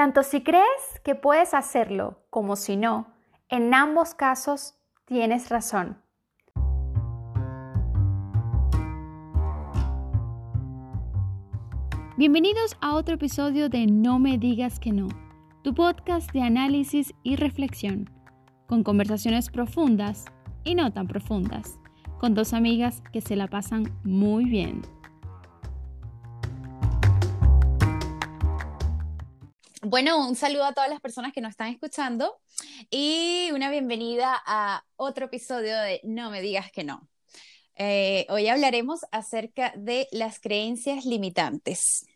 Tanto si crees que puedes hacerlo como si no, en ambos casos tienes razón. Bienvenidos a otro episodio de No me digas que no, tu podcast de análisis y reflexión, con conversaciones profundas y no tan profundas, con dos amigas que se la pasan muy bien. Bueno, un saludo a todas las personas que nos están escuchando y una bienvenida a otro episodio de No me digas que no. Eh, hoy hablaremos acerca de las creencias limitantes.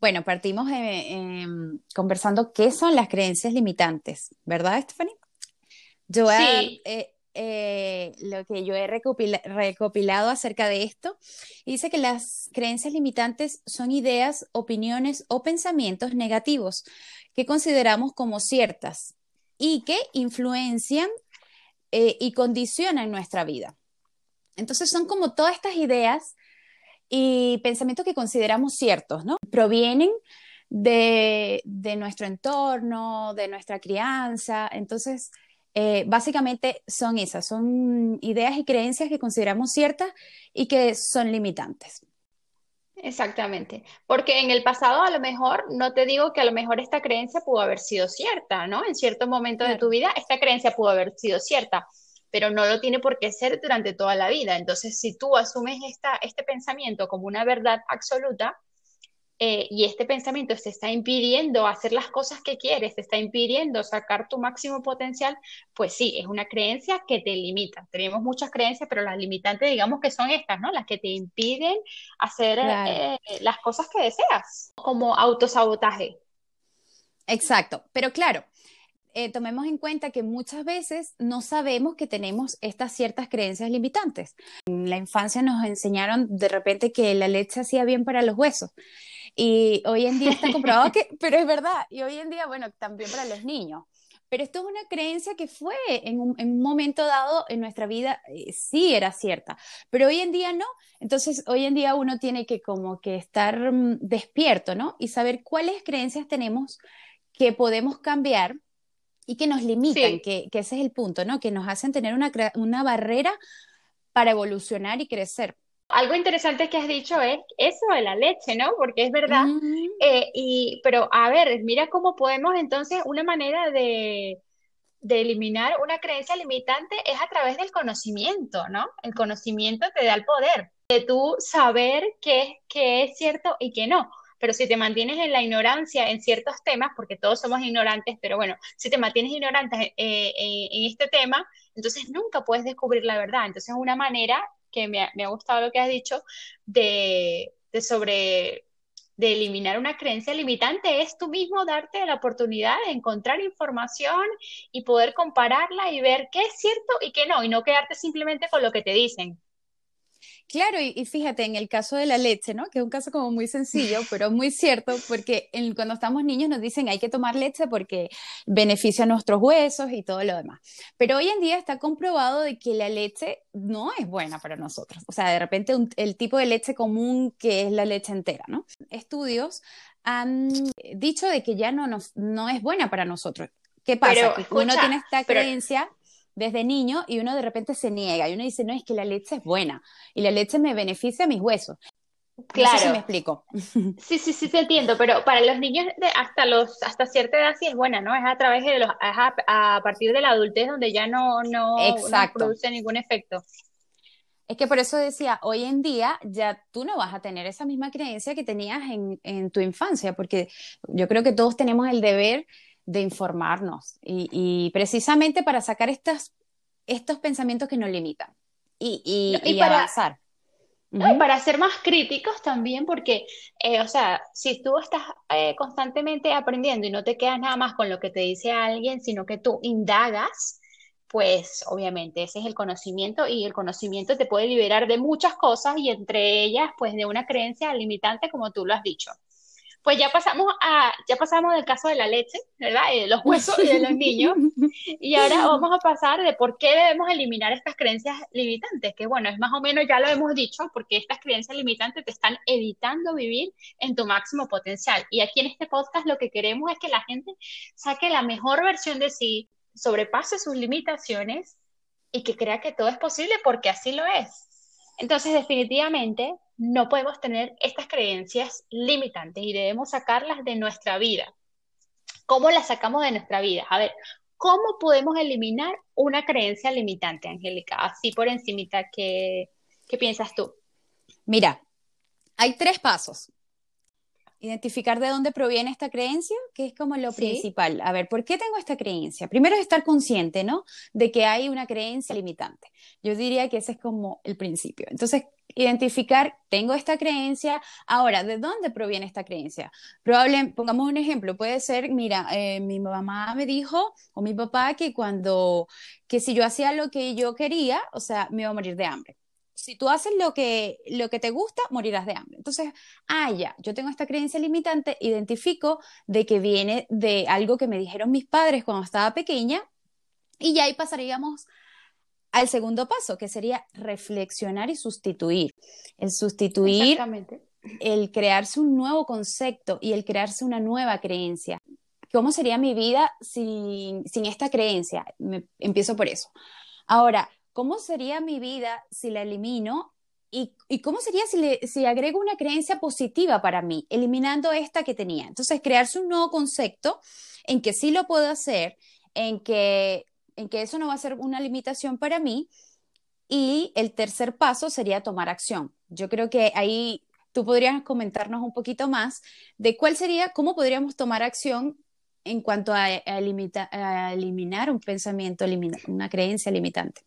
Bueno, partimos eh, em, conversando qué son las creencias limitantes, ¿verdad, Stephanie? Yo sí. Eh, lo que yo he recopilado acerca de esto. dice que las creencias limitantes son ideas, opiniones o pensamientos negativos que consideramos como ciertas y que influencian eh, y condicionan nuestra vida. Entonces son como todas estas ideas y pensamientos que consideramos ciertos, ¿no? Provienen de, de nuestro entorno, de nuestra crianza. Entonces, eh, básicamente son esas, son ideas y creencias que consideramos ciertas y que son limitantes. Exactamente, porque en el pasado a lo mejor, no te digo que a lo mejor esta creencia pudo haber sido cierta, ¿no? En cierto momento de tu vida esta creencia pudo haber sido cierta, pero no lo tiene por qué ser durante toda la vida. Entonces, si tú asumes esta, este pensamiento como una verdad absoluta, eh, y este pensamiento te está impidiendo hacer las cosas que quieres, te está impidiendo sacar tu máximo potencial, pues sí, es una creencia que te limita. Tenemos muchas creencias, pero las limitantes, digamos que son estas, ¿no? Las que te impiden hacer eh, las cosas que deseas, como autosabotaje. Exacto, pero claro, eh, tomemos en cuenta que muchas veces no sabemos que tenemos estas ciertas creencias limitantes. En la infancia nos enseñaron de repente que la leche hacía bien para los huesos. Y hoy en día está comprobado que, pero es verdad, y hoy en día, bueno, también para los niños. Pero esto es una creencia que fue en un, momento dado en nuestra vida, eh, sí era cierta, pero hoy en día no. Entonces, hoy en día uno tiene que como que estar mm, despierto, ¿no? Y saber cuáles creencias tenemos que podemos cambiar y que nos limitan, que, que, ese es el punto, ¿no? Que nos hacen tener una, una barrera para evolucionar y crecer. Algo interesante que has dicho es eso de la leche, ¿no? Porque es verdad. Eh, y, pero a ver, mira cómo podemos entonces, una manera de, de eliminar una creencia limitante es a través del conocimiento, ¿no? El conocimiento te da el poder de tú saber qué, qué es cierto y qué no. Pero si te mantienes en la ignorancia en ciertos temas, porque todos somos ignorantes, pero bueno, si te mantienes ignorante eh, en este tema, entonces nunca puedes descubrir la verdad. Entonces es una manera que me ha, gustado lo que has dicho de, sobre de eliminar una creencia limitante es tú mismo darte la oportunidad de encontrar información y poder compararla y ver qué es cierto y qué no, y no quedarte simplemente con lo que te dicen. Claro, y, fíjate, en el caso de la leche, ¿no? Que es un caso como muy sencillo, pero muy cierto, porque cuando estamos niños nos dicen hay que tomar leche porque beneficia nuestros huesos y todo lo demás. Pero hoy en día está comprobado de que la leche no es buena para nosotros. O sea, de repente el tipo de leche común que es la leche entera, ¿no? Estudios han dicho de que ya no, nos, no es buena para nosotros. ¿Qué pasa? que uno tiene esta creencia desde niño y uno de repente se niega y uno dice, no, es que la leche es buena y la leche me beneficia a mis huesos. Claro. No me explico. Sí, sí, sí, te entiendo, pero para los niños de hasta los hasta cierta edad sí es buena, ¿no? Es a través de los a, partir de la adultez donde ya no no, produce ningún efecto. Es que por eso decía, hoy en día ya tú no vas a tener esa misma creencia que tenías en, en tu infancia, porque yo creo que todos tenemos el deber de informarnos y, precisamente para sacar estos, estos pensamientos que nos limitan y, y, para, avanzar. para ser más críticos también, porque, eh, o sea, si tú estás eh, constantemente aprendiendo y no te quedas nada más con lo que te dice alguien, sino que tú indagas, pues obviamente ese es el conocimiento y el conocimiento te puede liberar de muchas cosas y entre ellas, pues de una creencia limitante, como tú lo has dicho. Pues ya pasamos a, ya pasamos del caso de la leche, ¿verdad? de los huesos y de los niños. Y ahora vamos a pasar de por qué debemos eliminar estas creencias limitantes, que bueno, es más o menos ya lo hemos dicho, porque estas creencias limitantes te están evitando vivir en tu máximo potencial. Y aquí en este podcast lo que queremos es que la gente saque la mejor versión de sí, sobrepase sus limitaciones y que crea que todo es posible porque así lo es. Entonces, definitivamente, no podemos tener estas creencias limitantes y debemos sacarlas de nuestra vida. ¿Cómo las sacamos de nuestra vida? A ver, ¿cómo podemos eliminar una creencia limitante, Angélica? Así por encimita, ¿qué, qué piensas tú? Mira, hay tres pasos. Identificar de dónde proviene esta creencia, que es como lo principal. A ver, ¿por qué tengo esta creencia? Primero es estar consciente, ¿no? De que hay una creencia limitante. Yo diría que ese es como el principio. Entonces, identificar, tengo esta creencia, ahora, ¿de dónde proviene esta creencia? Probablemente, pongamos un ejemplo, puede ser, mira, eh, mi mamá me dijo, o mi papá, que cuando, que si yo hacía lo que yo quería, o sea, me iba a morir de hambre. Si tú haces lo que, lo que te gusta, morirás de hambre. Entonces, ah, ya, yo tengo esta creencia limitante, identifico de que viene de algo que me dijeron mis padres cuando estaba pequeña, y ya ahí pasaríamos al segundo paso, que sería reflexionar y sustituir. El sustituir, el crearse un nuevo concepto y el crearse una nueva creencia. ¿Cómo sería mi vida sin, esta creencia? empiezo por eso. Ahora, ¿cómo sería mi vida si la elimino? ¿Y, cómo sería si, si agrego una creencia positiva para mí, eliminando esta que tenía? Entonces, crearse un nuevo concepto en que sí lo puedo hacer, en que en que eso no va a ser una limitación para mí. Y el tercer paso sería tomar acción. Yo creo que ahí tú podrías comentarnos un poquito más de cuál sería, cómo podríamos tomar acción en cuanto a, eliminar un pensamiento, una creencia limitante.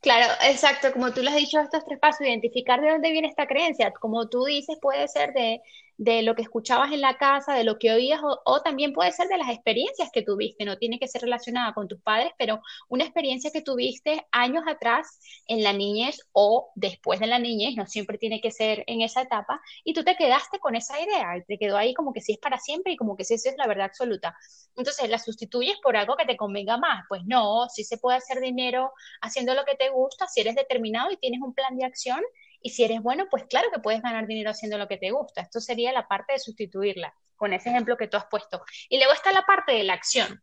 Claro, exacto, como tú lo has dicho, estos tres pasos, identificar de dónde viene esta creencia, como tú dices, puede ser de, de lo que escuchabas en la casa, de lo que oías, o, también puede ser de las experiencias que tuviste, no tiene que ser relacionada con tus padres, pero una experiencia que tuviste años atrás en la niñez o después de la niñez, no siempre tiene que ser en esa etapa, y tú te quedaste con esa idea, y te quedó ahí como que sí es para siempre y como que sí eso es la verdad absoluta. Entonces, ¿la sustituyes por algo que te convenga más? Pues no, sí se puede hacer dinero haciendo lo que te gusta, si eres determinado y tienes un plan de acción y si eres bueno, pues claro que puedes ganar dinero haciendo lo que te gusta. Esto sería la parte de sustituirla, con ese ejemplo que tú has puesto. Y luego está la parte de la acción,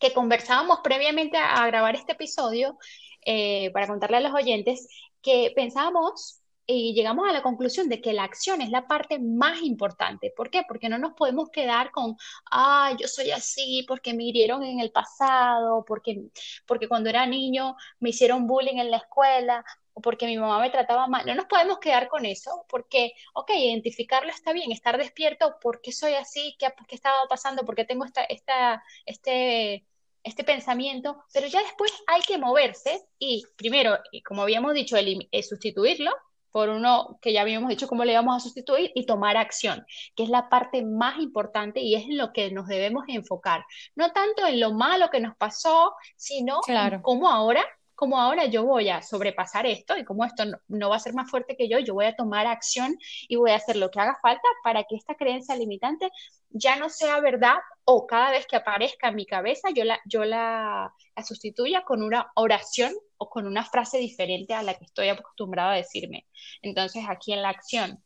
que conversábamos previamente a, grabar este episodio, eh, para contarle a los oyentes, que pensábamos y llegamos a la conclusión de que la acción es la parte más importante. ¿Por qué? Porque no nos podemos quedar con, ah, yo soy así porque me hirieron en el pasado, porque, porque cuando era niño me hicieron bullying en la escuela, o porque mi mamá me trataba mal. No nos podemos quedar con eso, porque, ok, identificarlo está bien, estar despierto, ¿por qué soy así? ¿Qué, qué estaba pasando? ¿Por qué tengo esta, esta, este, este pensamiento? Pero ya después hay que moverse y, primero, como habíamos dicho, eh, sustituirlo por uno que ya habíamos dicho cómo le vamos a sustituir y tomar acción, que es la parte más importante y es en lo que nos debemos enfocar. No tanto en lo malo que nos pasó, sino en cómo ahora como ahora yo voy a sobrepasar esto y como esto no, va a ser más fuerte que yo, yo voy a tomar acción y voy a hacer lo que haga falta para que esta creencia limitante ya no sea verdad o cada vez que aparezca en mi cabeza yo la, yo la, sustituya con una oración o con una frase diferente a la que estoy acostumbrada a decirme. Entonces aquí en la acción.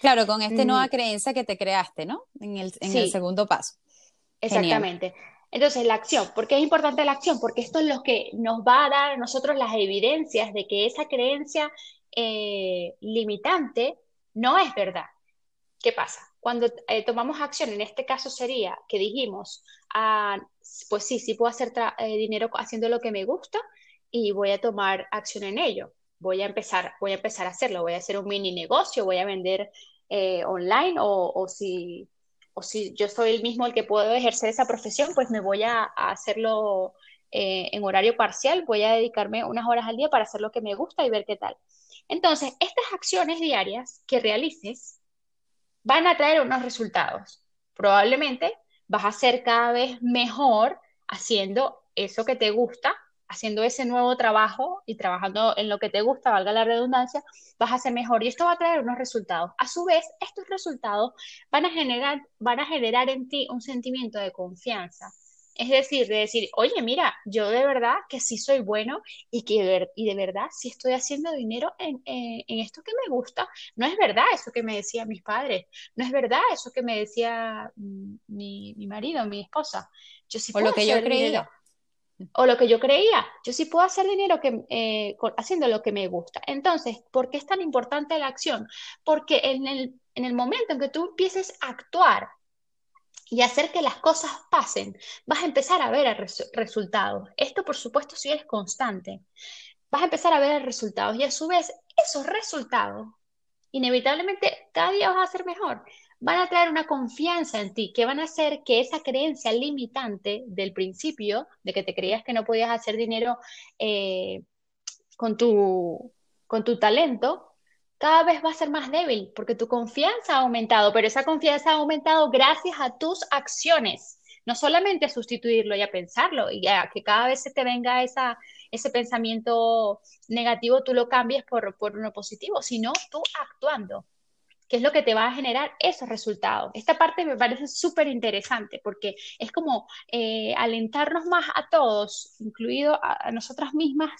Claro, con esta nueva mm. creencia que te creaste, ¿no? En el, segundo paso. Exactamente. Entonces, la acción, ¿por qué es importante la acción? Porque esto es lo que nos va a dar a nosotros las evidencias de que esa creencia eh, limitante no es verdad. ¿Qué pasa? Cuando eh, tomamos acción, en este caso sería que dijimos, ah, pues sí, sí puedo hacer eh, dinero haciendo lo que me gusta y voy a tomar acción en ello. Voy a empezar, voy a empezar a hacerlo, voy a hacer un mini negocio, voy a vender online o, o si o si yo soy el mismo el que puedo ejercer esa profesión, pues me voy a, hacerlo eh, en horario parcial, voy a dedicarme unas horas al día para hacer lo que me gusta y ver qué tal. Entonces, estas acciones diarias que realices van a traer unos resultados. Probablemente vas a ser cada vez mejor haciendo eso que te gusta haciendo ese nuevo trabajo y trabajando en lo que te gusta, valga la redundancia, vas a ser mejor y esto va a traer unos resultados. A su vez, estos resultados van a generar, van a generar en ti un sentimiento de confianza. Es decir, de decir, oye, mira, yo de verdad que sí soy bueno y que y de verdad sí estoy haciendo dinero en, en, esto que me gusta. No es verdad eso que me decían mis padres, no es verdad eso que me decía mm, mi, mi marido, mi esposa. Yo sí o lo que yo creía o lo que yo creía. Yo sí puedo hacer dinero que, eh, haciendo lo que me gusta. Entonces, ¿por qué es tan importante la acción? Porque en el, en el momento en que tú empieces a actuar y hacer que las cosas pasen, vas a empezar a ver resultados. Esto, por supuesto, si es constante. Vas a empezar a ver resultados y a su vez, esos resultados, inevitablemente, cada día vas a ser mejor van a traer una confianza en ti, que van a hacer que esa creencia limitante del principio, de que te creías que no podías hacer dinero eh, con, tu, con tu talento, cada vez va a ser más débil, porque tu confianza ha aumentado, pero esa confianza ha aumentado gracias a tus acciones, no solamente a sustituirlo y a pensarlo, y a que cada vez se te venga esa, ese pensamiento negativo, tú lo cambies por, por uno positivo, sino tú actuando que es lo que te va a generar esos resultados. Esta parte me parece súper interesante porque es como eh, alentarnos más a todos, incluido a, nosotras mismas,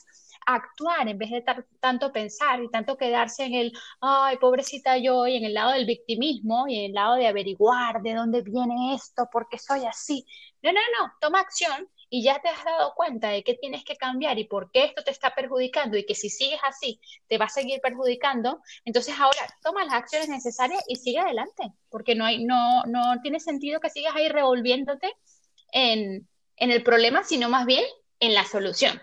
a actuar en vez de tanto pensar y tanto quedarse en el, ay, pobrecita yo, y en el lado del victimismo y en el lado de averiguar de dónde viene esto, por qué soy así. No, no, no, toma acción y ya te has dado cuenta de qué tienes que cambiar y por qué esto te está perjudicando y que si sigues así te va a seguir perjudicando, entonces ahora toma las acciones necesarias y sigue adelante, porque no, hay, no, no tiene sentido que sigas ahí revolviéndote en, en el problema, sino más bien en la solución.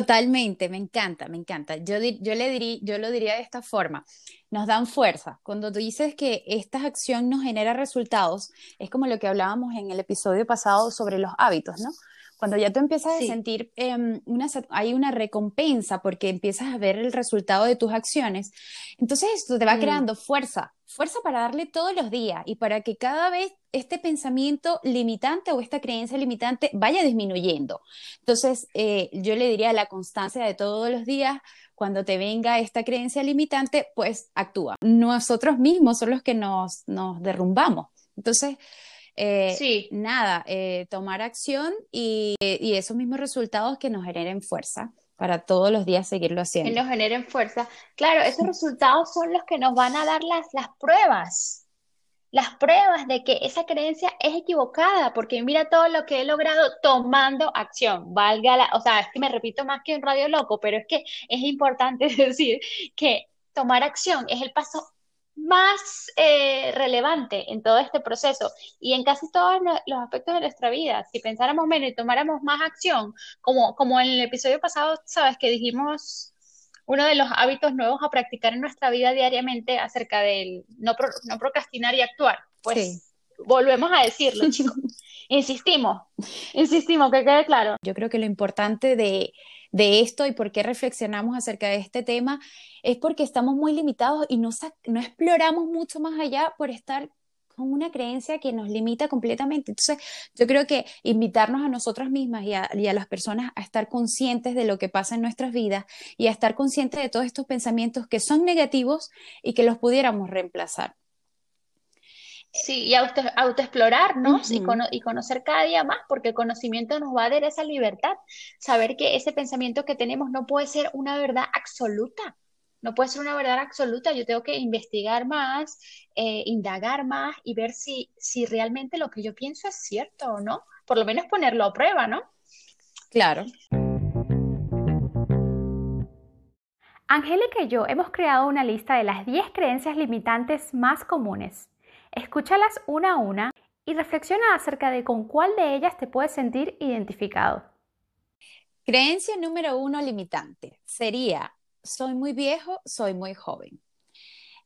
Totalmente, me encanta, me encanta. Yo, yo, le diría, yo lo diría de esta forma, nos dan fuerza. Cuando tú dices que esta acción nos genera resultados, es como lo que hablábamos en el episodio pasado sobre los hábitos, ¿no? Cuando ya tú empiezas a sentir, em, una, hay una recompensa porque empiezas a ver el resultado de tus acciones, entonces esto te va mm. creando fuerza, fuerza para darle todos los días y para que cada vez este pensamiento limitante o esta creencia limitante vaya disminuyendo. Entonces, eh, yo le diría la constancia de todos los días, cuando te venga esta creencia limitante, pues actúa. Nosotros mismos son los que nos, nos derrumbamos. Entonces, eh, sí. nada, eh, tomar acción y, y, esos mismos resultados que nos generen fuerza para todos los días seguirlo haciendo. Que nos generen fuerza. Claro, esos resultados son los que nos van a dar las, las pruebas las pruebas de que esa creencia es equivocada, porque mira todo lo que he logrado tomando acción, valga la, o sea, es que me repito más que un radio loco, pero es que es importante decir que tomar acción es el paso más eh, relevante en todo este proceso y en casi todos los aspectos de nuestra vida. Si pensáramos menos y tomáramos más acción, como, como en el episodio pasado, sabes que dijimos uno de los hábitos nuevos a practicar en nuestra vida diariamente acerca del no, no procrastinar y actuar. Pues volvemos a decirlo, chicos. insistimos, insistimos, que quede claro. Yo creo que lo importante de, de esto y por qué reflexionamos acerca de este tema es porque estamos muy limitados y no, no exploramos mucho más allá por estar con una creencia que nos limita completamente. Entonces, yo creo que invitarnos a nosotras mismas y a, y a, las personas a estar conscientes de lo que pasa en nuestras vidas y a estar conscientes de todos estos pensamientos que son negativos y que los pudiéramos reemplazar. Sí, y auto, autoexplorarnos y, y, conocer cada día más, porque el conocimiento nos va a dar esa libertad, saber que ese pensamiento que tenemos no puede ser una verdad absoluta, no puede ser una verdad absoluta, yo tengo que investigar más, eh, indagar más y ver si, si realmente lo que yo pienso es cierto o no, por lo menos ponerlo a prueba, ¿no? Claro. Angélica y yo hemos creado una lista de las 10 creencias limitantes más comunes Escúchalas una a una y reflexiona acerca de con cuál de ellas te puedes sentir identificado. Creencia número uno limitante sería, soy muy viejo, soy muy joven.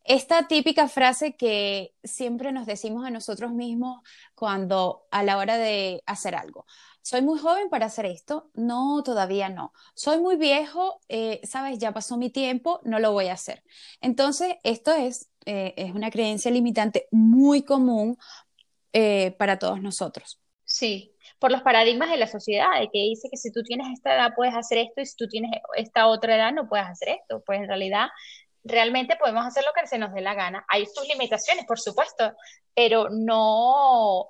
Esta típica frase que siempre nos decimos a nosotros mismos cuando a la hora de hacer algo. Soy muy joven para hacer esto, no, todavía no. Soy muy viejo, eh, sabes, ya pasó mi tiempo, no lo voy a hacer. Entonces, esto es eh, es una creencia limitante muy común eh, para todos nosotros. Sí, por los paradigmas de la sociedad, de que dice que si tú tienes esta edad puedes hacer esto y si tú tienes esta otra edad no puedes hacer esto. Pues en realidad realmente podemos hacer lo que se nos dé la gana. Hay sus limitaciones, por supuesto, pero no,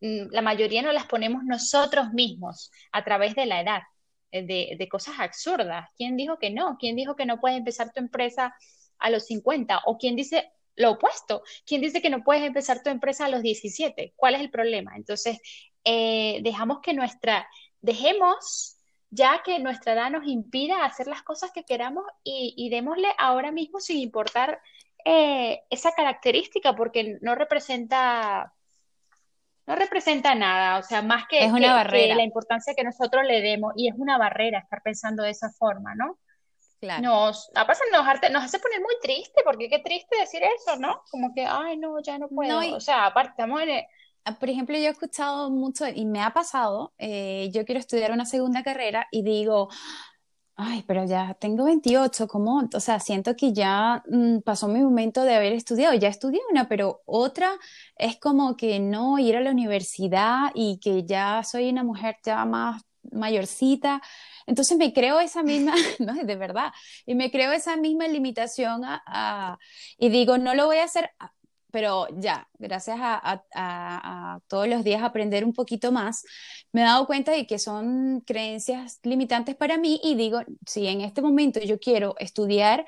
mm, la mayoría no las ponemos nosotros mismos a través de la edad, eh, de, de cosas absurdas. ¿Quién dijo que no? ¿Quién dijo que no puedes empezar tu empresa a los 50? ¿O quién dice lo opuesto? ¿Quién dice que no puedes empezar tu empresa a los 17? ¿Cuál es el problema? Entonces, eh, dejamos que nuestra, dejemos ya que nuestra edad nos impida hacer las cosas que queramos y, démosle ahora mismo sin importar eh, esa característica porque no representa no representa nada, o sea, más que, es una barrera. la importancia que nosotros le demos, y es una barrera estar pensando de esa forma, ¿no? Claro. Nos, aparte nos, nos hace poner muy triste, porque qué triste decir eso, ¿no? Como que, ay, no, ya no puedo. O sea, aparte, estamos en, Ah, por ejemplo, yo he escuchado mucho y me ha pasado, eh, yo quiero estudiar una segunda carrera y digo, ay, pero ya tengo 28, ¿cómo? O sea, siento que ya mm, pasó mi momento de haber estudiado, ya estudié una, pero otra es como que no ir a la universidad y que ya soy una mujer ya más mayorcita. Entonces me creo esa misma, no, de verdad, y me creo esa misma limitación y digo, no lo voy a hacer pero ya, gracias a, todos los días aprender un poquito más, me he dado cuenta de que son creencias limitantes para mí y digo, si en este momento yo quiero estudiar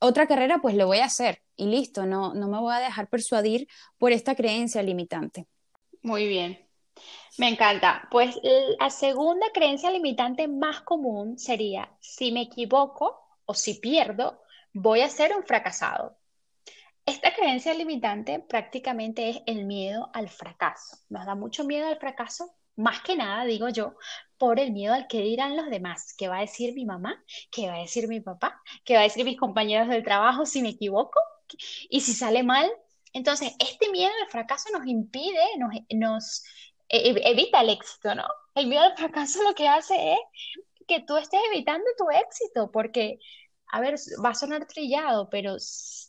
otra carrera, pues lo voy a hacer y listo, no, no me voy a dejar persuadir por esta creencia limitante. Muy bien, me encanta. Pues la segunda creencia limitante más común sería, si me equivoco o si pierdo, voy a ser un fracasado. Esta creencia limitante prácticamente es el miedo al fracaso. Nos da mucho miedo al fracaso, más que nada, digo yo, por el miedo al que dirán los demás. ¿Qué va a decir mi mamá? ¿Qué va a decir mi papá? ¿Qué va a decir mis compañeros del trabajo si me equivoco? ¿Y si sale mal? Entonces, este miedo al fracaso nos impide, nos, nos e, e, evita el éxito, ¿no? El miedo al fracaso lo que hace es que tú estés evitando tu éxito, porque a ver, va a sonar trillado, pero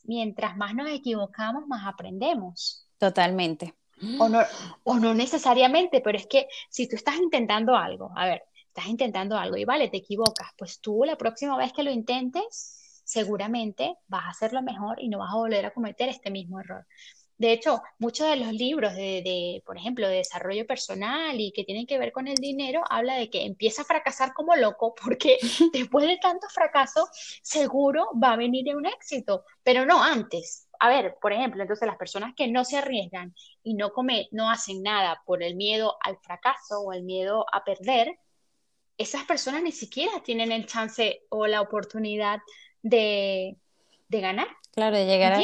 mientras más nos equivocamos, más aprendemos. Totalmente. O no, o no necesariamente, pero es que si tú estás intentando algo, a ver, estás intentando algo y vale, te equivocas, pues tú la próxima vez que lo intentes, seguramente vas a hacerlo mejor y no vas a volver a cometer este mismo error. De hecho, muchos de los libros de, por ejemplo, de desarrollo personal y que tienen que ver con el dinero, habla de que empieza a fracasar como loco porque después de tantos fracasos, seguro va a venir un éxito, pero no antes. A ver, por ejemplo, entonces las personas que no se arriesgan y no, come, no hacen nada por el miedo al fracaso o el miedo a perder, esas personas ni siquiera tienen el chance o la oportunidad de, de ganar. Claro, de llegar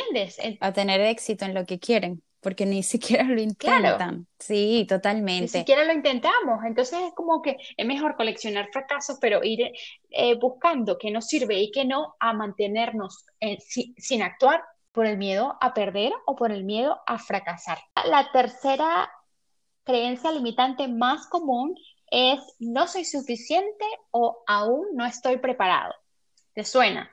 a, tener éxito en lo que quieren, porque ni siquiera lo intentan. Sí, totalmente. Ni siquiera lo intentamos. Entonces es como que es mejor coleccionar fracasos, pero ir eh, buscando qué nos sirve y qué no, a mantenernos sin actuar por el miedo a perder o por el miedo a fracasar. La tercera creencia limitante más común es no soy suficiente o aún no estoy preparado. ¿Te suena?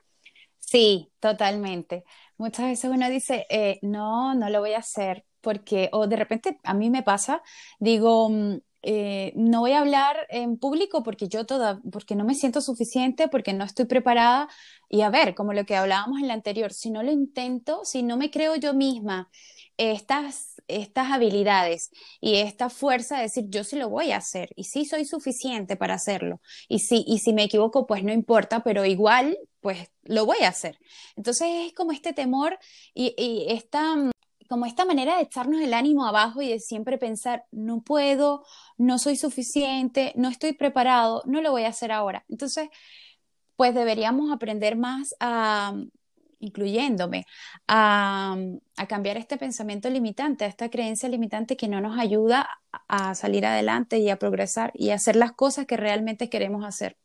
Sí, totalmente. Muchas veces uno dice, eh, no, no lo voy a hacer porque, o de repente a mí me pasa, digo, mm, eh, no voy a hablar en público porque yo toda, porque no me siento suficiente, porque no estoy preparada. Y a ver, como lo que hablábamos en la anterior, si no lo intento, si no me creo yo misma estas, estas habilidades y esta fuerza de decir, yo sí lo voy a hacer y sí soy suficiente para hacerlo. Y si, y si me equivoco, pues no importa, pero igual, pues lo voy a hacer. Entonces es como este temor y, y esta como esta manera de echarnos el ánimo abajo y de siempre pensar, no puedo, no soy suficiente, no estoy preparado, no lo voy a hacer ahora. Entonces, pues deberíamos aprender más a, incluyéndome, a, cambiar este pensamiento limitante, a esta creencia limitante que no nos ayuda a salir adelante y a progresar y a hacer las cosas que realmente queremos hacer.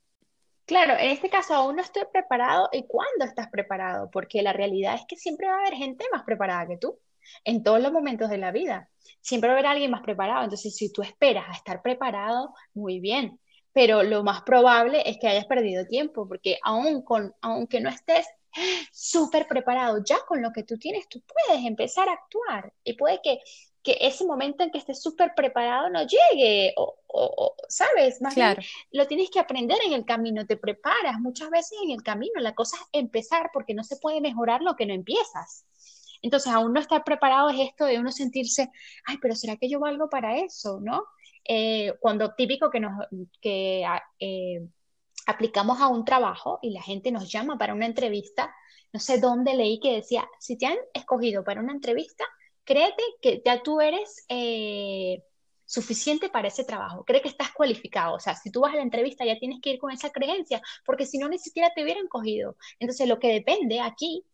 Claro, en este caso aún no estoy preparado. ¿Y cuándo estás preparado? Porque la realidad es que siempre va a haber gente más preparada que tú en todos los momentos de la vida. Siempre va a haber alguien más preparado. Entonces, si tú esperas a estar preparado, muy bien. Pero lo más probable es que hayas perdido tiempo, porque aún con, aunque no estés súper preparado, ya con lo que tú tienes, tú puedes empezar a actuar. Y puede que, que ese momento en que estés súper preparado no llegue, o, ¿sabes? Más claro. bien lo tienes que aprender en el camino, te preparas muchas veces en el camino, la cosa es empezar porque no se puede mejorar lo que no empiezas. Entonces, aún no estar preparado es esto de uno sentirse, ay, pero ¿será que yo valgo para eso? ¿No? Eh, cuando típico que nos, que, ah, eh, aplicamos a un trabajo y la gente nos llama para una entrevista, no sé dónde leí que decía, si te han escogido para una entrevista, créete que ya tú eres eh, suficiente para ese trabajo, cree que estás cualificado, o sea, si tú vas a la entrevista ya tienes que ir con esa creencia, porque si no, ni siquiera te hubieran cogido. Entonces, lo que depende aquí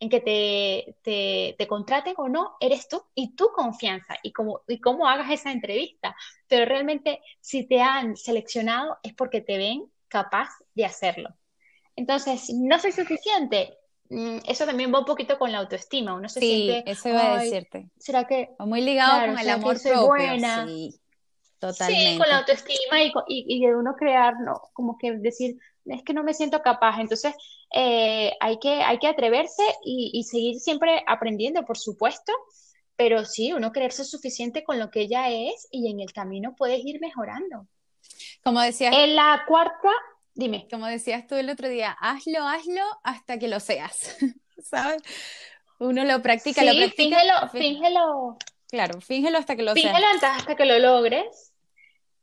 en que te, te, te, contraten o no, eres tú y tu confianza y cómo, y cómo hagas esa entrevista. Pero realmente si te han seleccionado es porque te ven capaz de hacerlo. Entonces, no soy suficiente. Mm, eso también va un poquito con la autoestima. Uno se sí, siente. Eso iba a decirte. ¿Será que.? muy ligado con el amor propio. Buena? Sí, totalmente. Sí, con la autoestima y, y, de uno crear, ¿no? Como que decir, es que no me siento capaz. Entonces, eh, hay, que, hay que atreverse y, y seguir siempre aprendiendo, por supuesto pero sí, uno creerse suficiente con lo que ella es y en el camino puedes ir mejorando. Como decías. En la cuarta, dime. Como decías tú el otro día, hazlo, hazlo hasta que lo seas. ¿Sabes? Uno lo practica, lo practica. Fíngelo, fíngelo. Claro, fíngelo hasta que lo seas. Fíngelo hasta que lo logres.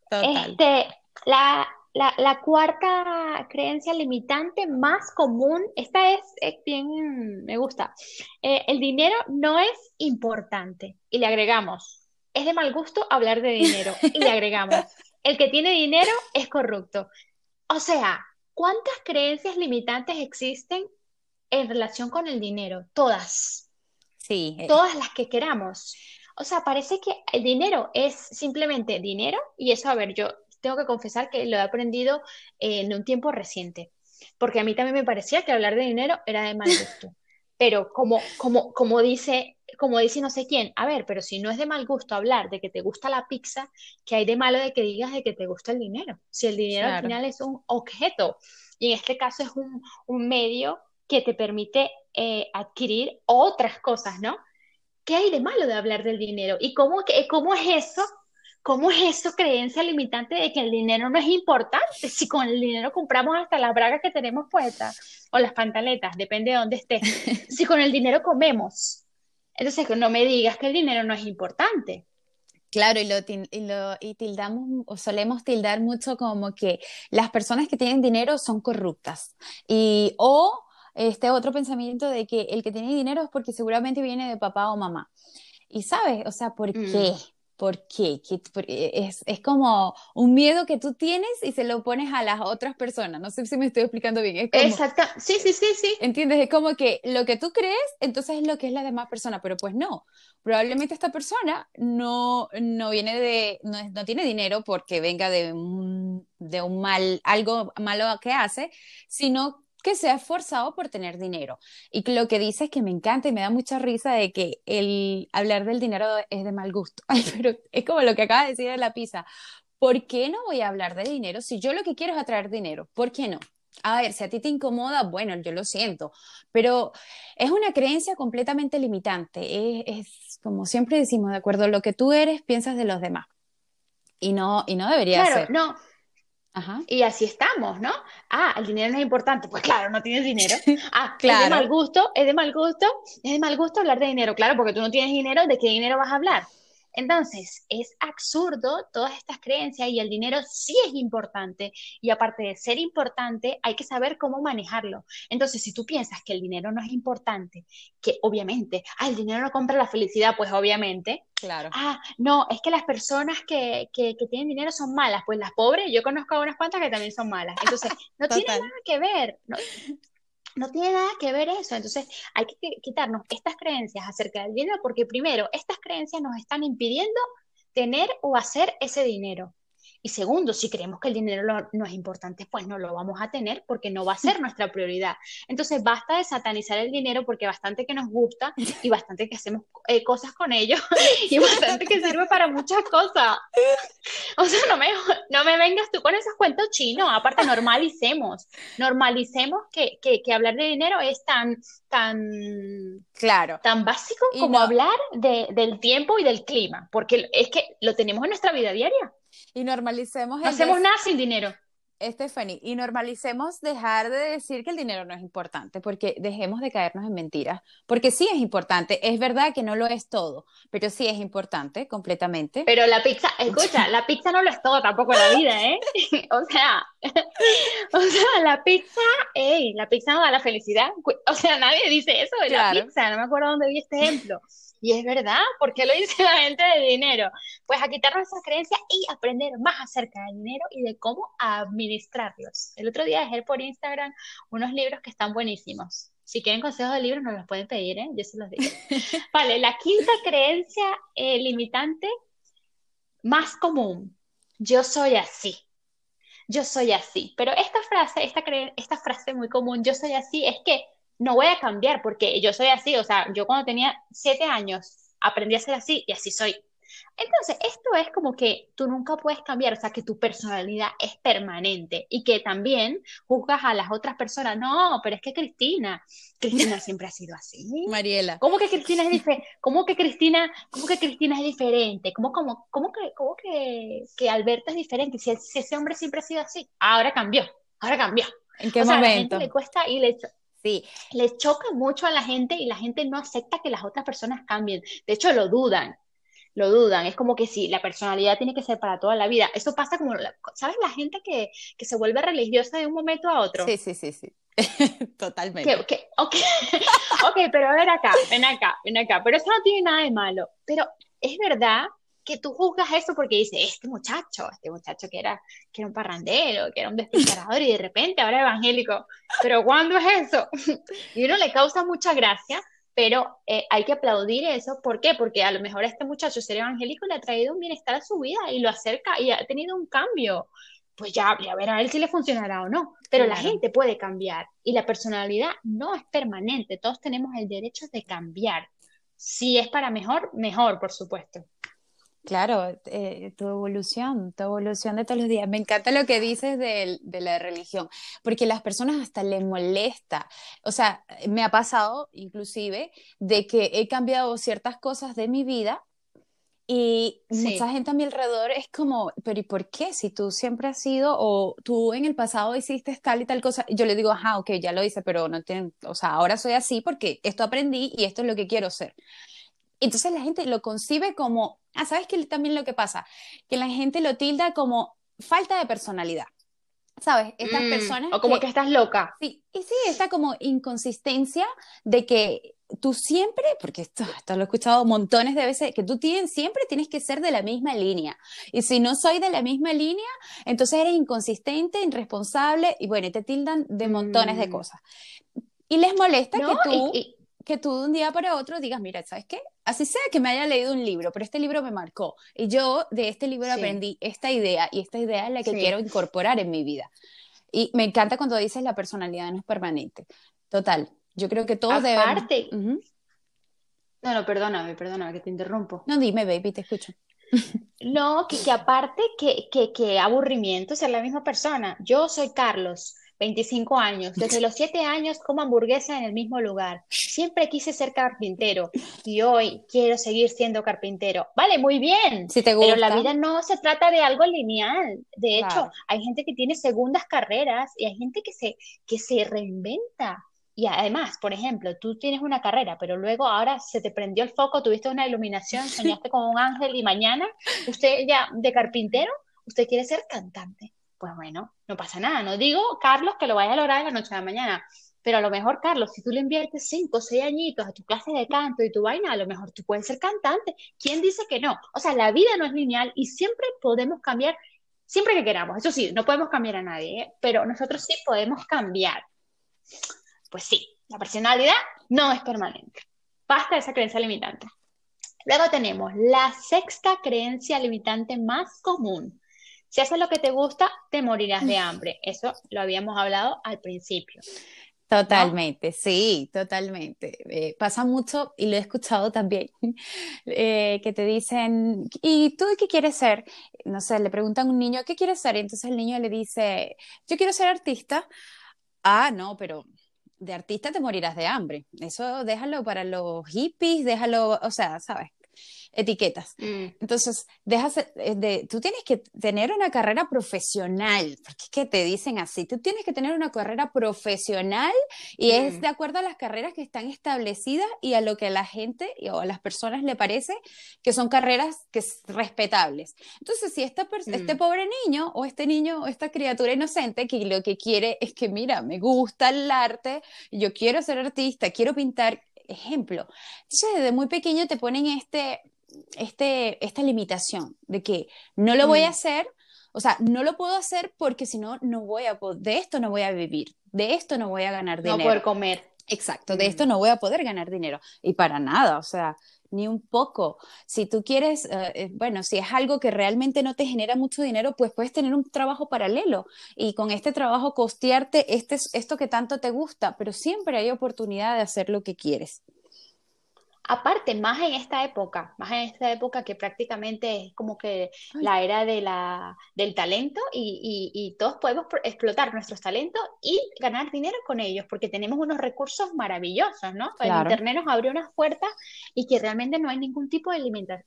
Total. Este, la, la, la, cuarta creencia limitante más común, esta es, bien, me gusta. Eh, el dinero no es importante. Y le agregamos, es de mal gusto hablar de dinero. Y le agregamos, el que tiene dinero es corrupto. O sea, ¿cuántas creencias limitantes existen en relación con el dinero? Todas. Sí. Eh. Todas las que queramos. O sea, parece que el dinero es simplemente dinero y eso, a ver, yo tengo que confesar que lo he aprendido en un tiempo reciente, porque a mí también me parecía que hablar de dinero era de mal gusto. Pero como, como, como dice como dice no sé quién, a ver, pero si no es de mal gusto hablar de que te gusta la pizza, ¿qué hay de malo de que digas de que te gusta el dinero? Si el dinero al final es un objeto y en este caso es un, medio que te permite eh, adquirir otras cosas, ¿no? ¿Qué hay de malo de hablar del dinero? ¿Y cómo, cómo es eso? ¿Cómo es eso creencia limitante de que el dinero no es importante? Si con el dinero compramos hasta las bragas que tenemos puestas o las pantaletas, depende de dónde estés. Si con el dinero comemos, entonces, no me digas que el dinero no es importante. Claro, y lo, y lo y tildamos o solemos tildar mucho como que las personas que tienen dinero son corruptas. Y o este otro pensamiento de que el que tiene dinero es porque seguramente viene de papá o mamá. Y sabes, o sea, ¿por mm. qué? ¿Por qué? Es, es, como un miedo que tú tienes y se lo pones a las otras personas. No sé si me estoy explicando bien. Exacto. Sí, sí, sí, sí. ¿Entiendes? Es como que lo que tú crees, entonces es lo que es la demás persona. Pero pues no. Probablemente esta persona no, no viene de, no, no tiene dinero porque venga de un, de un mal, algo malo que hace, sino que se ha esforzado por tener dinero. Y lo que dice es que me encanta y me da mucha risa de que el hablar del dinero es de mal gusto. pero es como lo que acaba de decir de la pizza. ¿Por qué no voy a hablar de dinero si yo lo que quiero es atraer dinero? ¿Por qué no? A ver, si a ti te incomoda, bueno, yo lo siento, pero es una creencia completamente limitante. Es, como siempre decimos, de acuerdo a lo que tú eres, piensas de los demás. Y no, y no debería claro, ser. No, y así estamos, ¿no? Ah, el dinero no es importante. Pues claro, no tienes dinero. Ah, claro. es de mal gusto, es de mal gusto, es de mal gusto hablar de dinero. Claro, porque tú no tienes dinero, ¿de qué dinero vas a hablar? Entonces, es absurdo todas estas creencias y el dinero sí es importante y aparte de ser importante, hay que saber cómo manejarlo. Entonces, si tú piensas que el dinero no es importante, que obviamente, ah, el dinero no compra la felicidad, pues obviamente. Claro. Ah, no, es que las personas que, que, tienen dinero son malas, pues las pobres, yo conozco a unas cuantas que también son malas. Entonces, no tiene nada que ver. No, no tiene nada que ver eso. Entonces hay que quitarnos estas creencias acerca del dinero porque primero, estas creencias nos están impidiendo tener o hacer ese dinero. Y segundo, si creemos que el dinero no es importante, pues no lo vamos a tener porque no va a ser nuestra prioridad. Entonces basta de satanizar el dinero porque bastante que nos gusta y bastante que hacemos eh, cosas con ello y bastante que sirve para muchas cosas. O sea, no me, no me vengas tú con esos cuentos chinos. Aparte, normalicemos. Normalicemos que, que, que hablar de dinero es tan, tan, claro. tan básico como hablar de, del tiempo y del clima. Porque es que lo tenemos en nuestra vida diaria. Y normalicemos. No hacemos nada sin dinero. Stephanie, y normalicemos dejar de decir que el dinero no es importante, porque dejemos de caernos en mentiras, porque sí es importante, es verdad que no lo es todo, pero sí es importante completamente. Pero la pizza, escucha, la pizza no lo es todo tampoco en la vida, ¿eh? o sea, o sea, la pizza, ey, la pizza no da la felicidad, o sea, nadie dice eso de la pizza, no me acuerdo dónde vi este ejemplo. Y es verdad, ¿por qué lo dice la gente de dinero? Pues a quitarnos esa creencia y aprender más acerca del dinero y de cómo administrarlos. El otro día dejé por Instagram unos libros que están buenísimos. Si quieren consejos de libros, nos los pueden pedir, ¿eh? Yo se los digo. Vale, la quinta creencia eh, limitante más común. Yo soy así. Yo soy así. Pero esta frase, esta, esta frase muy común, yo soy así, es que no voy a cambiar porque yo soy así, o sea, yo cuando tenía siete años aprendí a ser así y así soy. Entonces, esto es como que tú nunca puedes cambiar, o sea, que tu personalidad es permanente y que también juzgas a las otras personas. No, pero es que Cristina, Cristina siempre ha sido así. Mariela. ¿Cómo que Cristina es diferente? ¿Cómo que Cristina, cómo que Cristina es diferente? ¿Cómo, cómo, cómo que, cómo que, que Alberto es diferente? Si, ese hombre siempre ha sido así. Ahora cambió, ahora cambió. ¿En qué momento? a la gente le cuesta y le, Sí, le choca mucho a la gente y la gente no acepta que las otras personas cambien. De hecho, lo dudan, lo dudan. Es como que sí, la personalidad tiene que ser para toda la vida. Eso pasa como, ¿sabes? La gente que, que se vuelve religiosa de un momento a otro. Sí, sí, sí, sí. Totalmente. Okay, okay. ok, pero ven acá, ven acá, ven acá. Pero eso no tiene nada de malo. Pero es verdad que tú juzgas eso porque dices, este muchacho, este muchacho que era, que era un parrandero, que era un despistarador y de repente ahora evangélico, pero ¿cuándo es eso? y uno le causa mucha gracia, pero eh, hay que aplaudir eso, ¿por qué? Porque a lo mejor este muchacho ser evangélico le ha traído un bienestar a su vida y lo acerca y ha tenido un cambio. Pues ya, ya ver a él si le funcionará o no. Pero la gente puede cambiar y la personalidad no es permanente. Todos tenemos el derecho de cambiar. Si es para mejor, mejor, por supuesto. Claro, eh, tu evolución, tu evolución de todos los días. Me encanta lo que dices de, la religión, porque las personas hasta les molesta. O sea, me ha pasado inclusive de que he cambiado ciertas cosas de mi vida y mucha gente a mi alrededor es como, pero ¿y por qué? Si tú siempre has sido o tú en el pasado hiciste tal y tal cosa, yo le digo, ajá, ok, ya lo hice, pero no tienen, o sea, ahora soy así porque esto aprendí y esto es lo que quiero ser. Entonces la gente lo concibe como, ah, ¿sabes qué también lo que pasa? Que la gente lo tilda como falta de personalidad. ¿Sabes? Estas mm, personas. O como que, estás loca. Sí, y sí, esta como inconsistencia de que tú siempre, porque esto, esto, lo he escuchado montones de veces, que tú tienes, siempre tienes que ser de la misma línea. Y si no soy de la misma línea, entonces eres inconsistente, irresponsable, y bueno, te tildan de montones de mm. cosas. Y les molesta que tú que tú de un día para otro digas, mira, ¿sabes qué? Así sea que me haya leído un libro, pero este libro me marcó y yo de este libro aprendí esta idea y esta idea es la que quiero incorporar en mi vida. Y me encanta cuando dices la personalidad no es permanente. Total, yo creo que todos Aparte, No, no, perdóname, perdóname que te interrumpo. No, dime, baby, te escucho. No, que, que aparte que, que, que aburrimiento ser la misma persona. Yo soy Carlos, 25 años. Desde los 7 años como hamburguesa en el mismo lugar. Siempre quise ser carpintero y hoy quiero seguir siendo carpintero. Vale, muy bien. Si te gusta. Pero la vida no se trata de algo lineal. De hecho, hay gente que tiene segundas carreras y hay gente que se, que se reinventa. Y además, por ejemplo, tú tienes una carrera, pero luego ahora se te prendió el foco, tuviste una iluminación, soñaste con un ángel y mañana usted ya de carpintero, usted quiere ser cantante pues bueno, no pasa nada. No digo, Carlos, que lo vaya a lograr en la noche de la mañana, pero a lo mejor, Carlos, si tú le inviertes cinco o seis añitos a tu clase de canto y tu vaina, a lo mejor tú puedes ser cantante. ¿Quién dice que no? O sea, la vida no es lineal y siempre podemos cambiar, siempre que queramos. Eso sí, no podemos cambiar a nadie, ¿eh? pero nosotros sí podemos cambiar. Pues sí, la personalidad no es permanente. Basta de esa creencia limitante. Luego tenemos la sexta creencia limitante más común, si haces lo que te gusta, te morirás de hambre. Eso lo habíamos hablado al principio. Totalmente, sí, totalmente. Eh, pasa mucho, y lo he escuchado también, eh, que te dicen, ¿y tú qué quieres ser? No sé, le preguntan a un niño, ¿qué quieres ser? Y entonces el niño le dice, yo quiero ser artista. Ah, no, pero de artista te morirás de hambre. Eso déjalo para los hippies, déjalo, o sea, ¿sabes? Etiquetas. Mm. Entonces, dejas eh, de, tú tienes que tener una carrera profesional, porque es que te dicen así, tú tienes que tener una carrera profesional y es mm. de acuerdo a las carreras que están establecidas y a lo que a la gente o a las personas le parece que son carreras que respetables. Entonces, si esta este mm. pobre niño o este niño o esta criatura inocente que lo que quiere es que, mira, me gusta el arte, yo quiero ser artista, quiero pintar, ejemplo. Entonces, desde muy pequeño te ponen este, este, esta limitación de que no lo voy a mm. hacer, o sea, no lo puedo hacer porque si no, no voy a de esto no voy a vivir, de esto no voy a ganar dinero. No poder comer. Exacto, de mm. esto no voy a poder ganar dinero. Y para nada, o sea, ni un poco. Si tú quieres, eh, eh, bueno, si es algo que realmente no te genera mucho dinero, pues puedes tener un trabajo paralelo y con este trabajo costearte este, esto que tanto te gusta, pero siempre hay oportunidad de hacer lo que quieres. Aparte, más en esta época, más en esta época que prácticamente es como que la era de la, del talento y, y, todos podemos explotar nuestros talentos y ganar dinero con ellos porque tenemos unos recursos maravillosos, ¿no? El Internet nos abre unas puertas y que realmente no hay ningún tipo de,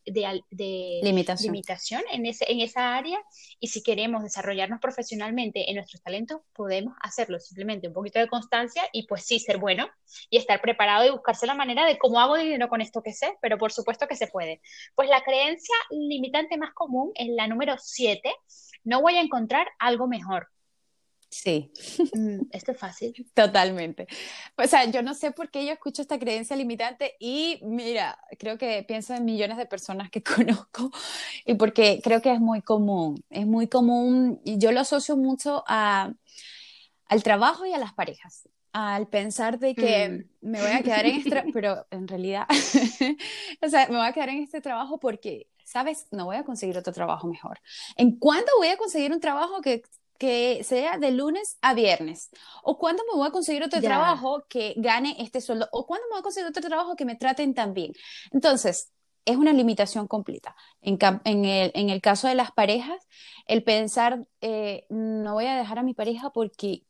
de, de limitación, limitación en, ese, en esa área y si queremos desarrollarnos profesionalmente en nuestros talentos, podemos hacerlo. Simplemente un poquito de constancia y pues sí, ser bueno y estar preparado y buscarse la manera de cómo hago dinero con esto que sé, pero por supuesto que se puede. Pues la creencia limitante más común es la número 7, no voy a encontrar algo mejor. Sí. Mm, esto es fácil. Totalmente. O sea, yo no sé por qué yo escucho esta creencia limitante y mira, creo que pienso en millones de personas que conozco y porque creo que es muy común, es muy común y yo lo asocio mucho a, al trabajo y a las parejas al pensar de que mm. me voy a quedar en este, pero en realidad, o sea, me voy a quedar en este trabajo porque, ¿sabes? No voy a conseguir otro trabajo mejor. ¿En cuándo voy a conseguir un trabajo que, que sea de lunes a viernes? ¿O cuándo me voy a conseguir otro trabajo que gane este sueldo? ¿O cuándo me voy a conseguir otro trabajo que me traten tan bien? Entonces, es una limitación completa. En, en, el, en el, caso de las parejas, el pensar, eh, no voy a dejar a mi pareja porque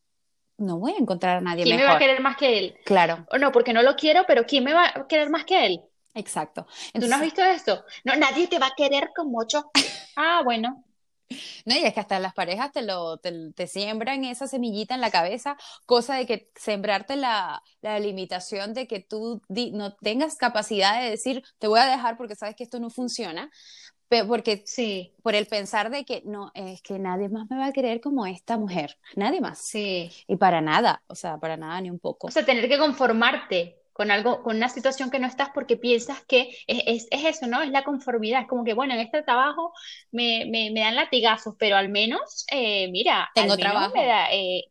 no voy a encontrar a nadie ¿Quién me va a querer más que él? Claro. O no, porque no lo quiero, pero ¿quién me va a querer más que él? Exacto. ¿Tú no has visto esto? No, nadie te va a querer como yo. ah, bueno. No, y es que hasta las parejas te lo te, siembran esa semillita en la cabeza, cosa de que sembrarte la, la limitación de que tú no tengas capacidad de decir, te voy a dejar porque sabes que esto no funciona, porque sí. por el pensar de que no, es que nadie más me va a querer como esta mujer, nadie más. Sí. Y para nada, o sea, para nada ni un poco. O sea, tener que conformarte con algo, con una situación que no estás porque piensas que es, es, eso, ¿no? Es la conformidad, es como que, bueno, en este trabajo me, me, me dan latigazos, pero al menos, eh, mira, tengo trabajo. Eh,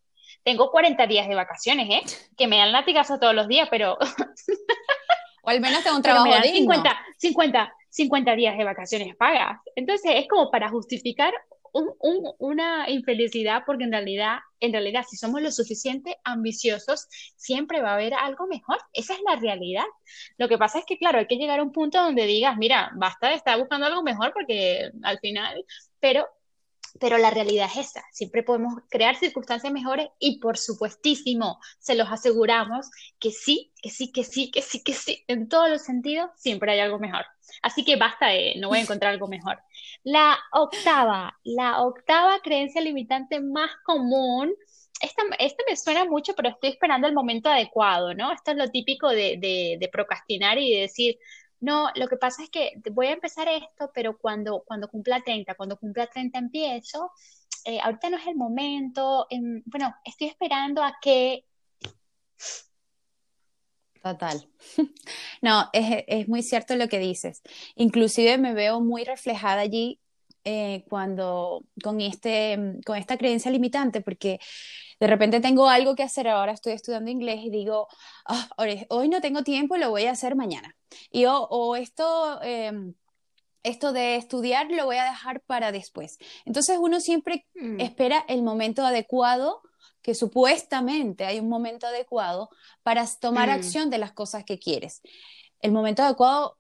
tengo 40 días de vacaciones, ¿eh? Que me dan latigazos todos los días, pero... o al menos tengo un trabajo digno. 50, 50, 50 días de vacaciones pagas. Entonces es como para justificar una infelicidad porque en realidad, en realidad, si somos lo suficiente ambiciosos, siempre va a haber algo mejor. Esa es la realidad. Lo que pasa es que, claro, hay que llegar a un punto donde digas, mira, basta de estar buscando algo mejor porque al final, pero pero la realidad es esa. Siempre podemos crear circunstancias mejores y por supuestísimo, se los aseguramos que sí, que sí, que sí, que sí, que sí. En todos los sentidos, siempre hay algo mejor. Así que basta de, no voy a encontrar algo mejor. La octava, la octava creencia limitante más común esta, esta, me suena mucho, pero estoy esperando el momento adecuado, ¿no? Esto es lo típico de, de, procrastinar y de decir, no, lo que pasa es que voy a empezar esto, pero cuando, cuando cumpla 30, cuando cumpla 30 empiezo, eh, ahorita no es el momento, em, bueno, estoy esperando a que... Total. No, es, muy cierto lo que dices. Inclusive me veo muy reflejada allí eh, cuando con, este, con esta creencia limitante, porque de repente tengo algo que hacer, ahora estoy estudiando inglés y digo, ah, hoy no tengo tiempo, lo voy a hacer mañana. Y o, esto, em, esto de estudiar lo voy a dejar para después. Entonces uno siempre mm. espera el momento adecuado que supuestamente hay un momento adecuado para tomar Mm. acción de las cosas que quieres. El momento adecuado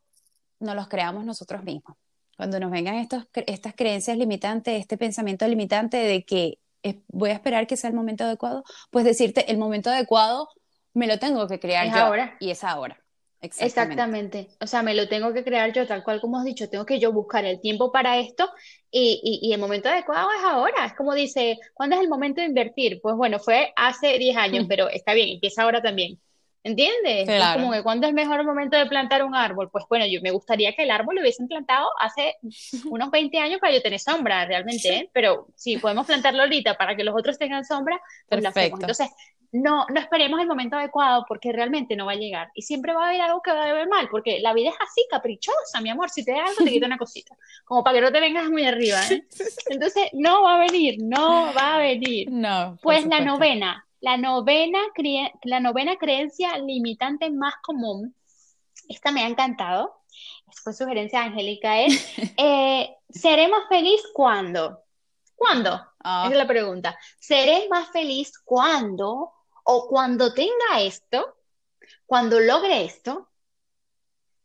no los creamos nosotros mismos. Cuando nos vengan estos, estas creencias limitantes, este pensamiento limitante de que es- voy a esperar que sea el momento adecuado, pues decirte, el momento adecuado me lo tengo que crear Es yo ahora. y es ahora. Exactamente. Exactamente. O sea, me lo tengo que crear yo, tal cual como has dicho, tengo que yo buscar el tiempo para esto y, y, y el momento adecuado es ahora. Es como dice, ¿cuándo es el momento de invertir? Pues bueno, fue hace 10 años, Mm. pero está bien, empieza ahora también. ¿Entiendes? Es Claro. como que ¿cuándo es el mejor momento de plantar un árbol? Pues bueno, yo me gustaría que el árbol lo hubiesen plantado hace unos 20 años para yo tener sombra realmente, ¿eh? Pero si podemos plantarlo ahorita para que los otros tengan sombra, pues. Perfecto. Entonces, no, no esperemos el momento adecuado porque realmente no va a llegar. Y siempre va a haber algo que va a ver mal, porque la vida es así, caprichosa, mi amor. Si te da algo, te quita una cosita. Como para que no te vengas muy arriba, ¿eh? Entonces, no va a venir, no va a venir. No, Pues la novena, la novena, la novena creencia limitante más común, esta me ha encantado, fue sugerencia de Angélica, es, eh, ¿seré más feliz cuando? ¿Cuándo? Ah, Esa es la pregunta. ¿Seré más feliz cuando o cuando tenga esto, cuando logre esto,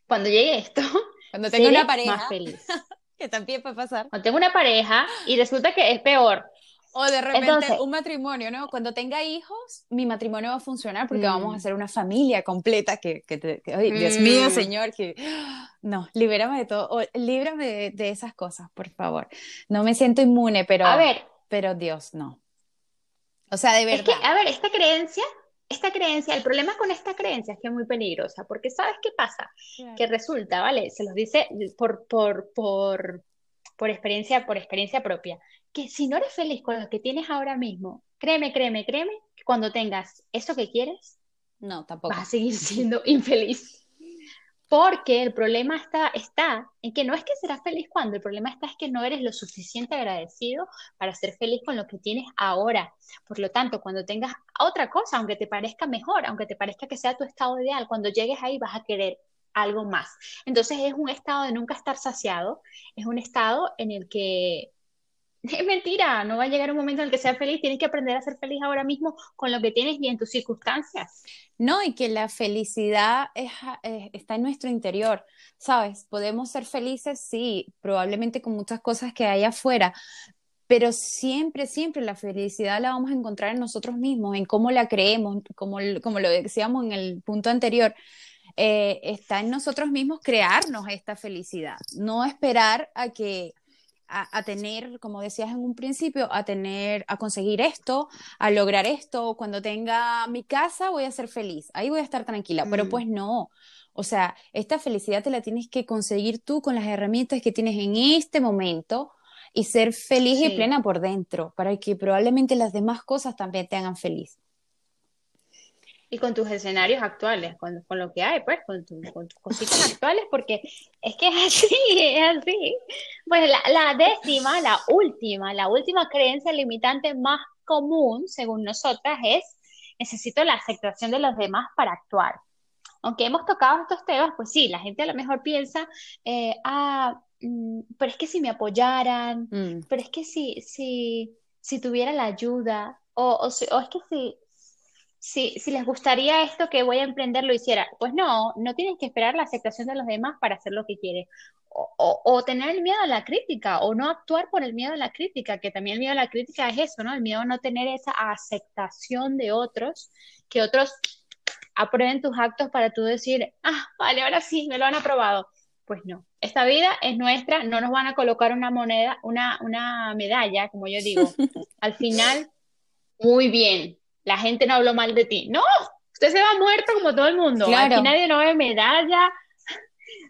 cuando llegue esto, cuando seré una pareja, más feliz? que también puede pasar. Cuando tengo una pareja y resulta que es peor. O de repente Entonces- un matrimonio, ¿no? Cuando tenga hijos, mi matrimonio va a funcionar porque Mm. vamos a ser una familia completa que, que, te- que- ay, Dios mío, Mm. Señor, que no, libérame de todo, o líbrame de, de esas cosas, por favor. No me siento inmune, pero, A ver, pero Dios, no. O sea, de Es que, verdad. a ver, esta creencia, esta creencia, el problema con esta creencia es que es muy peligrosa, porque ¿sabes qué pasa? Que resulta, ¿vale? Se los dice por, por, por, por experiencia, por experiencia propia, que si no eres feliz con lo que tienes ahora mismo, créeme, créeme, créeme, que cuando tengas eso que quieres, No, tampoco. vas a seguir siendo infeliz. Porque el problema está, está en que no es que serás feliz cuando, el problema está es que no eres lo suficiente agradecido para ser feliz con lo que tienes ahora. Por lo tanto, cuando tengas otra cosa, aunque te parezca mejor, aunque te parezca que sea tu estado ideal, cuando llegues ahí vas a querer algo más. Entonces es un estado de nunca estar saciado, es un estado en el que es mentira, no va a llegar un momento en el que seas feliz, tienes que aprender a ser feliz ahora mismo con lo que tienes y en tus circunstancias. No, y que la felicidad es, está en nuestro interior, ¿sabes? Podemos ser felices, sí, probablemente con muchas cosas que hay afuera, pero siempre, siempre la felicidad la vamos a encontrar en nosotros mismos, en cómo la creemos, como, como lo decíamos en el punto anterior. Eh, está en nosotros mismos crearnos esta felicidad, no esperar a que a, a, tener, como decías en un principio, a tener, a conseguir esto, a lograr esto, cuando tenga mi casa voy a ser feliz, ahí voy a estar tranquila, mm. pero pues no, o sea, esta felicidad te la tienes que conseguir tú con las herramientas que tienes en este momento y ser feliz sí. y plena por dentro, para que probablemente las demás cosas también te hagan feliz. Y con tus escenarios actuales, con, con lo que hay, pues, con, tu, con, tus cositas actuales, porque es que es así, es así. Pues la, la décima, la última, la última creencia limitante más común, según nosotras, es necesito la aceptación de los demás para actuar. Aunque hemos tocado estos temas, pues sí, la gente a lo mejor piensa, eh, ah, mm, pero es que si me apoyaran, mm. pero es que si, si, si tuviera la ayuda, o, o, o es que si, si, si les gustaría esto que voy a emprender, lo hiciera. Pues no, no tienes que esperar la aceptación de los demás para hacer lo que quieres. O, o, o, tener el miedo a la crítica, o no actuar por el miedo a la crítica, que también el miedo a la crítica es eso, ¿no? El miedo a no tener esa aceptación de otros, que otros aprueben tus actos para tú decir, ah, vale, ahora sí, me lo han aprobado. Pues no, esta vida es nuestra, no nos van a colocar una moneda, una, una medalla, como yo digo. Al final, muy bien, la gente no habló mal de ti. No, usted se va muerto como todo el mundo. Claro. Aquí nadie no ve medalla.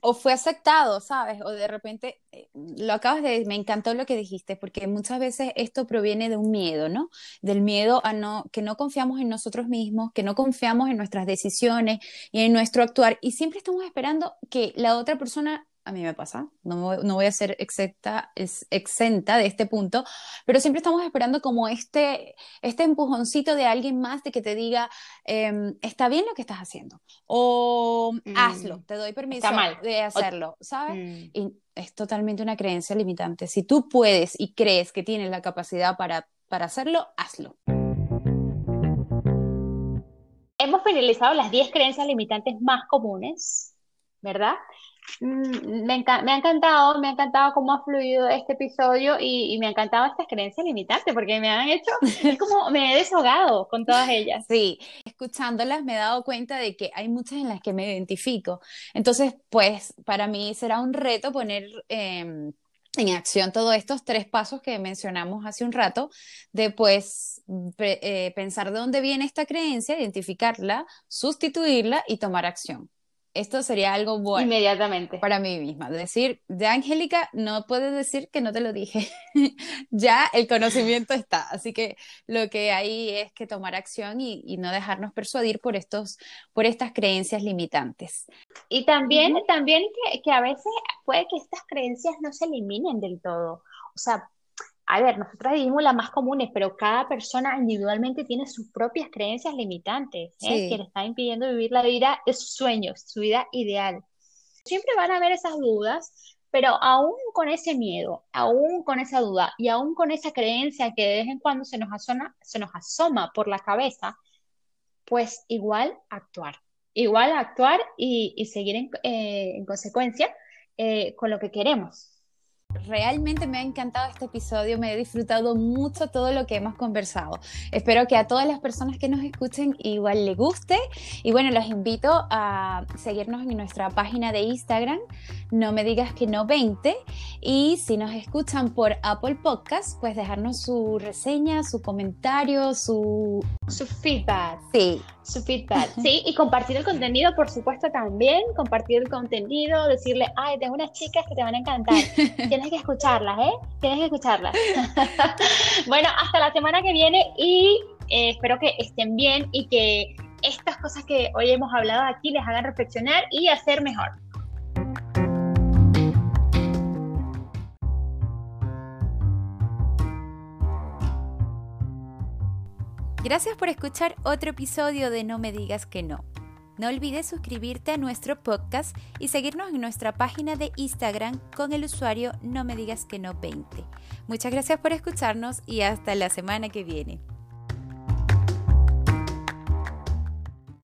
O fue aceptado, ¿sabes? O de repente, eh, lo acabas de me encantó lo que dijiste, porque muchas veces esto proviene de un miedo, ¿no? Del miedo a no, que no confiamos en nosotros mismos, que no confiamos en nuestras decisiones y en nuestro actuar, y siempre estamos esperando que la otra persona a mí me pasa, no, no voy a ser exenta, es, exenta de este punto, pero siempre estamos esperando como este, este empujoncito de alguien más de que te diga, eh, está bien lo que estás haciendo, o mm, hazlo, te doy permiso de hacerlo, ¿sabes? Mm. Y es totalmente una creencia limitante. Si tú puedes y crees que tienes la capacidad para, para hacerlo, hazlo. finalizado las 10 creencias limitantes más comunes, ¿verdad? Mm, me, me, ha encantado, me ha encantado cómo ha fluido este episodio y, me ha encantado estas creencias limitantes porque me han hecho, es como me he desahogado con todas ellas. Sí, escuchándolas me he dado cuenta de que hay muchas en las que me identifico. Entonces, pues para mí será un reto poner... Em, en acción todos estos tres pasos que mencionamos hace un rato, de pues eh, pensar de dónde viene esta creencia, identificarla, sustituirla y tomar acción esto sería algo bueno. Inmediatamente. Para mí misma. Decir, de Angélica, no puedes decir que no te lo dije. ya el conocimiento está. Así que lo que hay es que tomar acción y, no dejarnos persuadir por, estos, por estas creencias limitantes. Y también, también que, que a veces puede que estas creencias no se eliminen del todo. O sea, a ver, nosotros vivimos las más comunes, pero cada persona individualmente tiene sus propias creencias limitantes, ¿eh? que le están impidiendo vivir la vida de sus sueños, su vida ideal. Siempre van a haber esas dudas, pero aún con ese miedo, aún con esa duda y aún con esa creencia que de vez en cuando se nos asoma, se nos asoma por la cabeza, pues igual actuar, igual actuar y, seguir en, eh, consecuencia eh, con lo que queremos. Realmente me ha encantado este episodio, me he disfrutado mucho todo lo que hemos conversado. Espero que a todas las personas que nos escuchen igual les guste. Y bueno, los invito a seguirnos en nuestra página de Instagram, no me digas que no 20. Y si nos escuchan por Apple Podcast, pues dejarnos su reseña, su comentario, su... Su feedback. Sí. Su feedback. Sí, y compartir el contenido, por supuesto, también. Compartir el contenido, decirle, ay, tengo unas chicas que te van a encantar. Tienes que escucharlas, ¿eh? Tienes que escucharlas. bueno, hasta la semana que viene y eh, espero que estén bien y que estas cosas que hoy hemos hablado aquí les hagan reflexionar y hacer mejor. Gracias por escuchar otro episodio de No me digas que no. No olvides suscribirte a nuestro podcast y seguirnos en nuestra página de Instagram con el usuario No me digas que no 20. Muchas gracias por escucharnos y hasta la semana que viene.